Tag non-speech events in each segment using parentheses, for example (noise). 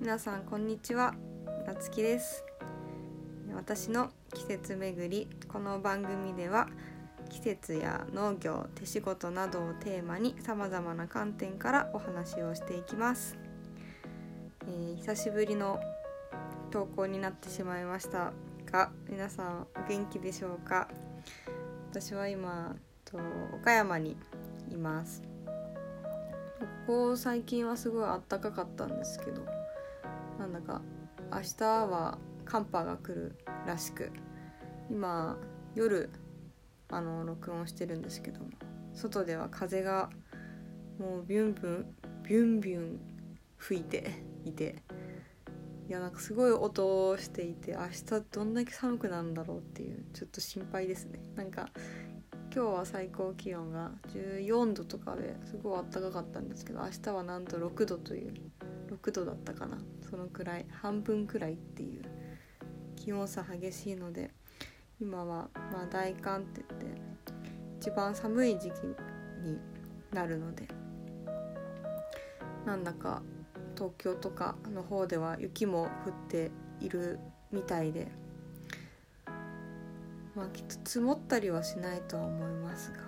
皆さんこんにちは。なつきです。私の季節巡りこの番組では季節や農業手仕事などをテーマにさまざまな観点からお話をしていきます、えー、久しぶりの投稿になってしまいましたが皆さんお元気でしょうか？私は今と岡山にいます。ここ最近はすごいあったかかったんですけどなんだか明日は寒波が来るらしく今夜あの録音してるんですけども外では風がもうビュンビュンビュンビュン吹いていていやなんかすごい音をしていて明日どんだけ寒くなるんだろうっていうちょっと心配ですね。なんか今日は最高気温が14度とかですごい暖かかったんですけど明日はなんと6度という6度だったかな。そのくらい半分くらいっていう気温差激しいので今はまあ大寒って言って一番寒い時期になるのでなんだか東京とかの方では雪も降っているみたいでまあきっと積もったりはしないとは思いますが、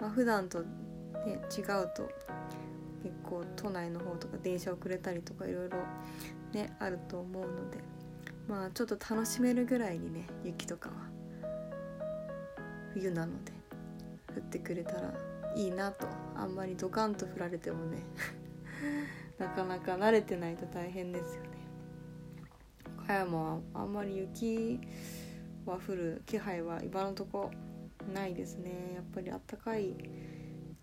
まあ、普段と、ね、違うと結構都内の方とか電車遅れたりとかいろいろねあると思うのでまあちょっと楽しめるぐらいにね雪とかは冬なので降ってくれたらいいなと。あんまりドカンと降られてもね (laughs) なかなか慣れてないと大変ですよね。岡山はあんまり雪は降る気配は今のとこないですね。やっぱりあったかい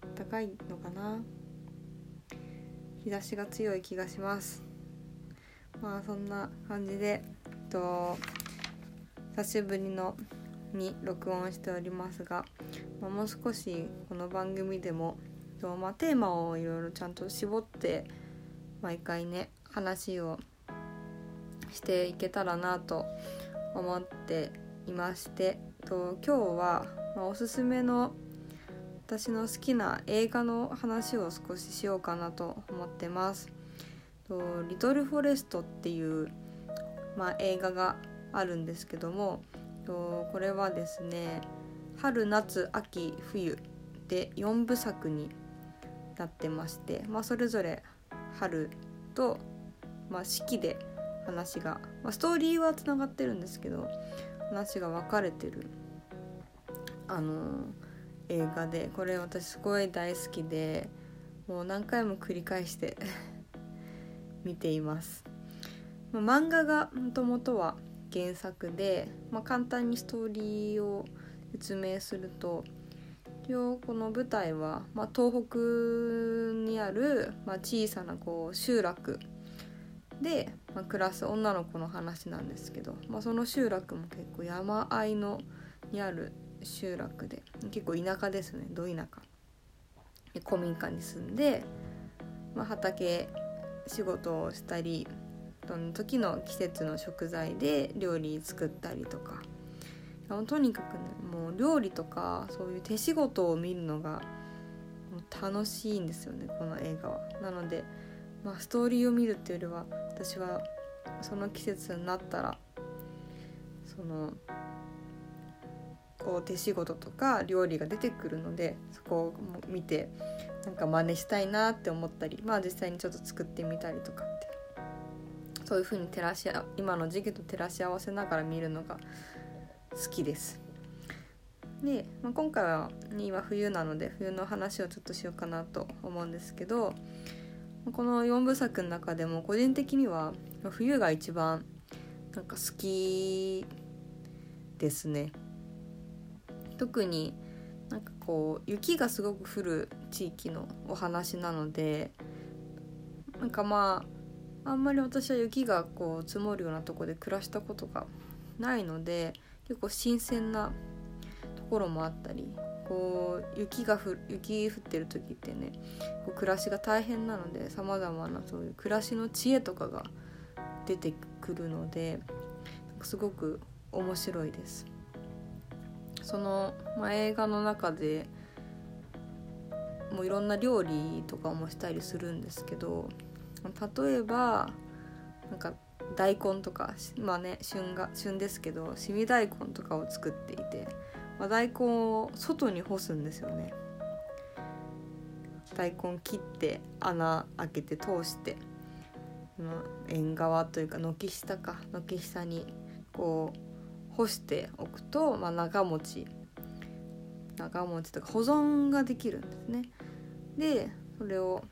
あったかいのかな。日差しが強い気がします。まあそんな感じでと久しぶりのに録音しておりますが、まあ、もう少しこの番組でもと、まあ、テーマをいろいろちゃんと絞って毎回ね話をしていけたらなと思っていましてと今日は、まあ、おすすめの私の好きな映画の話を少ししようかなと思ってます。リトル・フォレストっていう、まあ、映画があるんですけどもこれはですね春夏秋冬で4部作になってまして、まあ、それぞれ春と、まあ、四季で話が、まあ、ストーリーはつながってるんですけど話が分かれてるあの映画でこれ私すごい大好きでもう何回も繰り返して (laughs) 見ています。まあ、漫画がもともとは原作で、まあ、簡単にストーリーを説明すると一応この舞台は、まあ、東北にある、まあ、小さなこう集落で、まあ、暮らす女の子の話なんですけど、まあ、その集落も結構山あいのにある集落で。結構田舎ですね。ど田舎。で古民家に住んで、まあ、畑仕事をしたりその時の季節の食材で料理作ったりとか。とにかくねもう料理とかそういう手仕事を見るのが楽しいんですよねこの映画は。なので、まあ、ストーリーを見るっていうよりは私はその季節になったらそのこう手仕事とか料理が出てくるのでそこを見てなんか真似したいなって思ったりまあ実際にちょっと作ってみたりとかってそういう風に照らし今の時期と照らし合わせながら見るのが好きです。で、まあ、今回は今冬なので冬の話をちょっとしようかなと思うんですけどこの4部作の中でも個人的には冬が一番なんか好きですね。特になんかこう雪がすごく降る地域のお話なのでなんかまああんまり私は雪がこう積もるようなとこで暮らしたことがないので結構新鮮なところもあったりこう雪が降雪降ってる時ってねこう暮らしが大変なのでさまざまなそういう暮らしの知恵とかが出てくるのですごく面白いです。その、まあ、映画の中でもういろんな料理とかもしたりするんですけど例えばなんか大根とかまあね旬が旬ですけどしみ大根とかを作っていて、まあ、大根を外に干すんですよね。大根切って穴開けて通して縁側というか軒下か軒下にこう干しておくと、まあ、長持ち長持ちとか保存ができるんですね。でそれを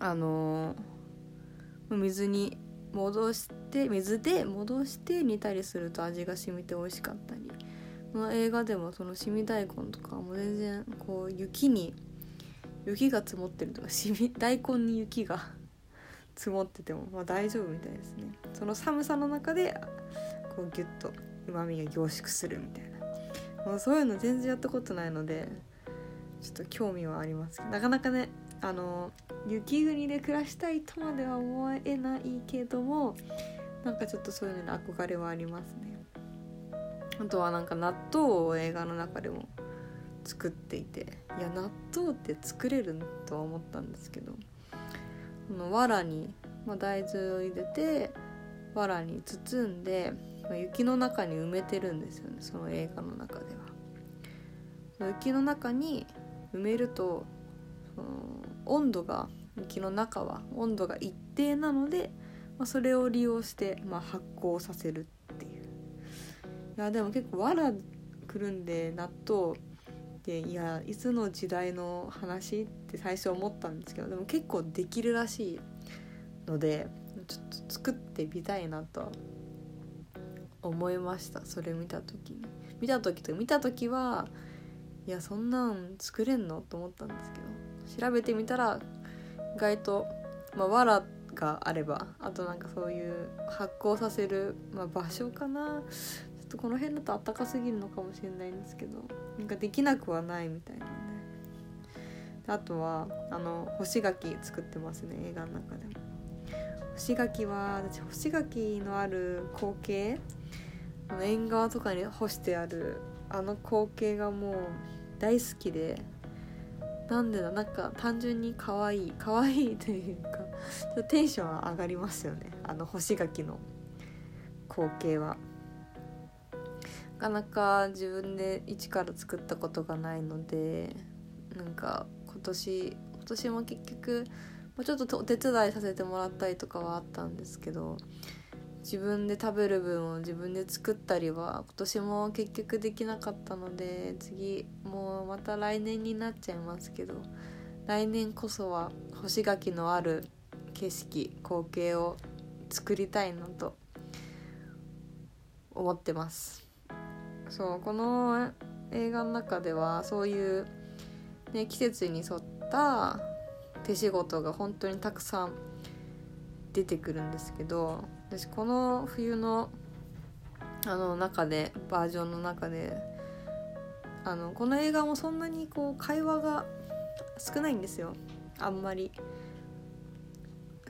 あのー、水に戻して水で戻して煮たりすると味が染みて美味しかったり。この映画でもそのしみ大根とかも全然こう雪に雪が積もってるとかしみ大根に雪が (laughs) 積もってても、まあ、大丈夫みたいですね。その寒さの中でこうギュッとうまみが凝縮するみたいな。もうそういうの全然やったことないのでちょっと興味はありますけど。なかなかねあの雪国で暮らしたいとまでは思えないけどもなんかちょっとそういうのに憧れはありますね。あとはなんか納豆を映画の中でも作っていていや納豆って作れるとは思ったんですけどこの藁に、まあ、大豆を入れて藁に包んで、雪の中に埋めてるんですよねその映画の中では。雪の中に埋めるとその温度が雪の中は温度が一定なので、まあ、それを利用して、まあ、発酵させるっていういやでも結構藁くるんで納豆でいやいつの時代の話って最初思ったんですけどでも結構できるらしいのでちょっと作ってみたいなと思いました。それ見た時に。見た時と見た時はいやそんなん作れんのと思ったんですけど。調べてみたら意外と、まあ、藁があればあとなんかそういう発酵させる、まあ、場所かな。ちょっとこの辺だと暖かすぎるのかもしれないんですけど。なんかできなくはないみたいなんであとはあの干し柿作ってますね映画の中でも。干し柿は私干し柿のある光景の縁側とかに干してあるあの光景がもう大好きでなんでだなんか単純に可愛い可愛いというかテンションは上がりますよねあの干し柿の光景は。なかなか自分で一から作ったことがないのでなんか今年今年も結局ちょっとお手伝いさせてもらったりとかはあったんですけど自分で食べる分を自分で作ったりは今年も結局できなかったので次もうまた来年になっちゃいますけど来年こそは干し柿のある景色光景を作りたいなと思ってます。そうこの映画の中ではそういう、ね、季節に沿った手仕事が本当にたくさん出てくるんですけど私この冬のあの中でバージョンの中であのこの映画もそんなにこう会話が少ないんですよ。あんまり。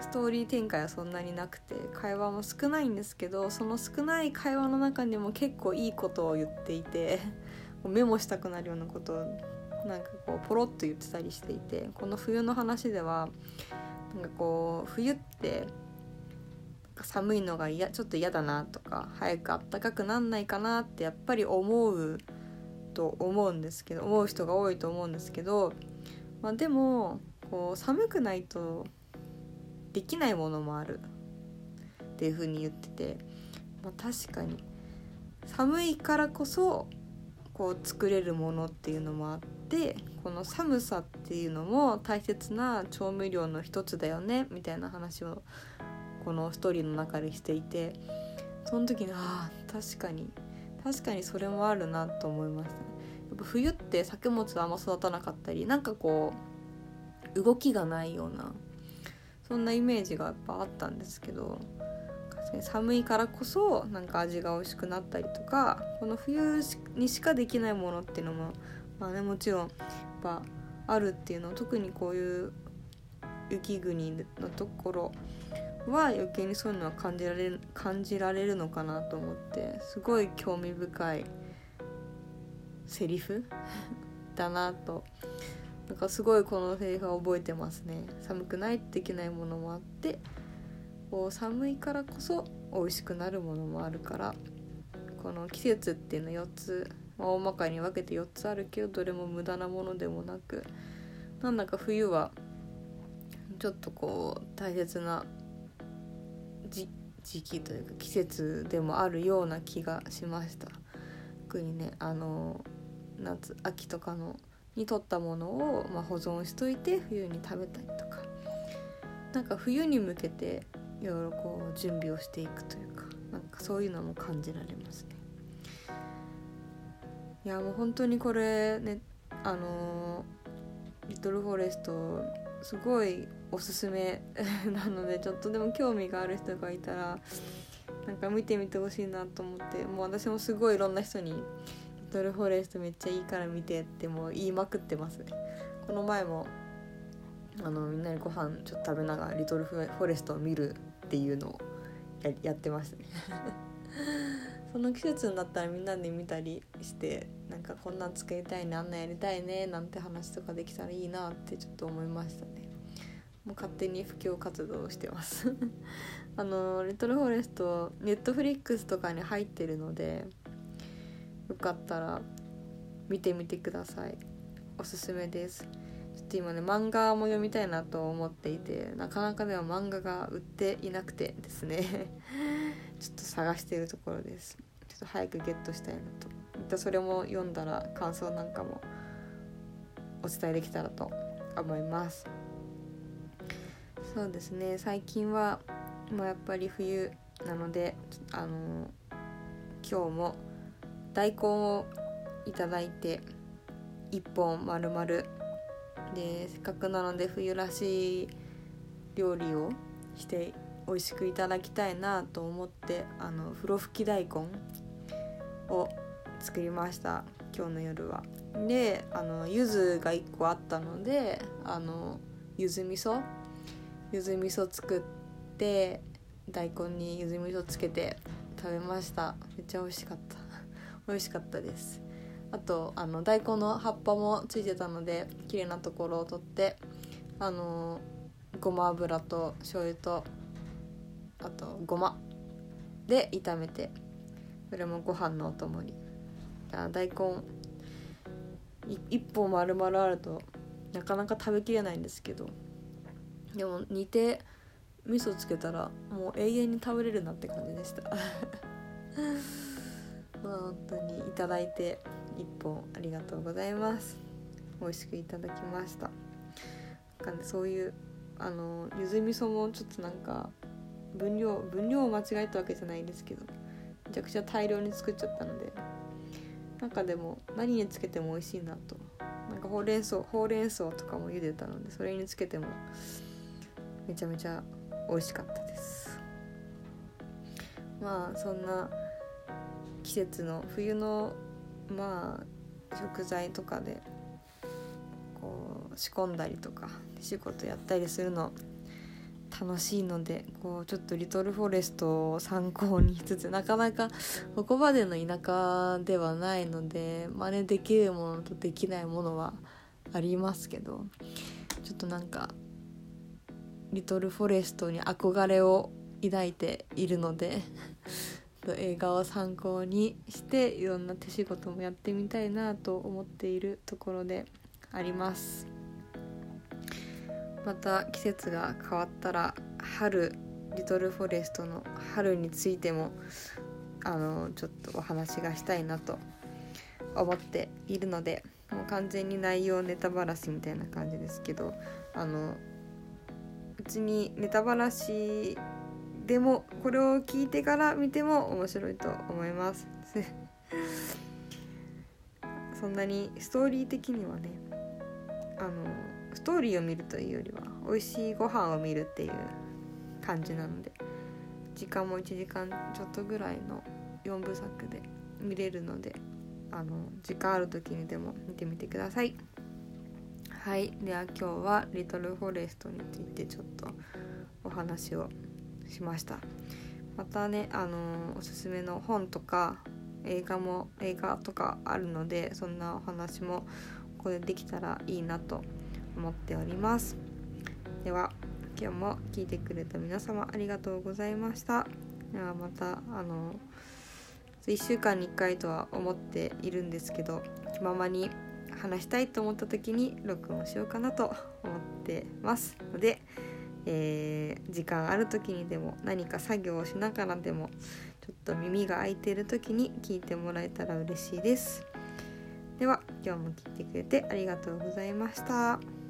ストーリー展開はそんなになくて会話も少ないんですけどその少ない会話の中にも結構いいことを言っていて (laughs) メモしたくなるようなことをなんかこうポロッと言ってたりしていてこの冬の話ではなんかこう冬って寒いのが嫌ちょっと嫌だなとか早くあったかくなんないかなってやっぱり思うと思うんですけど思う人が多いと思うんですけど、まあ、でもこう寒くないとできないものもある。っていう風に言ってて、まあ、確かに寒いからこそこう作れるものっていうのもあってこの寒さっていうのも大切な調味料の一つだよねみたいな話をこのストーリーの中でしていてその時にああ確かに確かにそれもあるなと思いましたね。やっぱ冬って作物はあんま育たなかったりなんかこう動きがないようなそんなイメージがやっぱあったんですけど寒いからこそなんか味が美味しくなったりとかこの冬にしかできないものっていうのもまあねもちろんやっぱあるっていうのを特にこういう雪国のところは余計にそういうのは感じられる感じられるのかなと思ってすごい興味深いセリフ (laughs) だなとなんかすごいこのセリフは覚えてますね。寒くないとできないものもあってこう寒いからこそ美味しくなるものもあるからこの季節っていうの4つ、まあ、大まかに分けて4つあるけどどれも無駄なものでもなくなんだか冬はちょっとこう大切な時期というか季節でもあるような気がしました。特にねあの夏秋とかのに取ったものを、まあ、保存しといて冬に食べたりとか。なんか冬に向けていろいろこう準備をしていくというかなんかそういうのも感じられますね。いやもう本当にこれねあのリトルフォレストすごいおすすめ (laughs) なのでちょっとでも興味がある人がいたらなんか見てみてほしいなと思ってもう私もすごいいろんな人に「リトルフォレストめっちゃいいから見て」ってもう言いまくってますね。この前もあのみんなにご飯ちょっと食べながら「リトルフォレストを見る」っていうのをやってましたね。その季節になったらみんなで見たりしてなんかこんなん作りたいねあんなんやりたいねなんて話とかできたらいいなってちょっと思いましたね。もう勝手に布教活動をしてます。(laughs) あの「リトルフォレスト」ネットフリックスとかに入ってるのでよかったら見てみてください。おすすめです。ちょっと今ね漫画も読みたいなと思っていてなかなかでは漫画が売っていなくてですね。ちょっと探しているところです。ちょっと早くゲットしたいなと。またそれも読んだら感想なんかもお伝えできたらと思います。そうですね。最近はもうやっぱり冬なのであの今日も大根をいただいて1本丸々。でせっかくなので冬らしい料理をして美味しくいただきたいなと思ってあの風呂吹き大根を作りました今日の夜は。であの柚子が1個あったのであの柚子味噌？柚子味噌作って大根に柚子味噌つけて食べました。めっちゃ美味しかった。(laughs) 美味しかったです。あとあの大根の葉っぱもついてたので綺麗なところを取ってあのごま油と醤油とあとごま。で炒めてそれもご飯のお供に。大根。一本丸々あるとなかなか食べきれないんですけど。でも煮て味噌つけたらもう永遠に食べれるなって感じでした。(laughs) まあ本当にいただいて一本ありがとうございます。美味しくいただきました。なんか、ね、そういうあのゆず味噌もちょっとなんか分量分量を間違えたわけじゃないですけどめちゃくちゃ大量に作っちゃったのでなんかでも何につけても美味しいなと。なんかほうれん草ほうれん草とかも茹でたのでそれにつけてもめちゃめちゃ美味しかったです。まあそんな季節の冬のまあ食材とかでこう仕込んだりとか仕事やったりするの楽しいのでこうちょっとリトルフォレストを参考にしつつなかなかここまでの田舎ではないので真似できるものとできないものはありますけどちょっとなんかリトルフォレストに憧れを抱いているので映画を参考にしていろんな手仕事もやってみたいなと思っているところであります。また季節が変わったら春リトルフォレストの春についてもあのちょっとお話がしたいなと思っているのでもう完全に内容ネタバラシみたいな感じですけどあの別にネタバラシでもこれを聞いてから見ても面白いと思います。(laughs) そんなにストーリー的にはねあのトーリーを見るというよりは美味しいご飯を見るっていう感じなので時間も1時間ちょっとぐらいの4部作で見れるのであの時間ある時にでも見てみてください。はい。では今日は「リトルフォレスト」についてちょっとお話をしました。またねあのおすすめの本とか映画も映画とかあるのでそんなお話もここでできたらいいなと思っております。では今日も聞いてくれた皆様ありがとうございました。ではまたあの1週間に1回とは思っているんですけど気ままに話したいと思った時に録音しようかなと思ってます。ので、えー、時間ある時にでも何か作業をしながらでもちょっと耳が開いている時に聞いてもらえたら嬉しいです。では今日も聞いてくれてありがとうございました。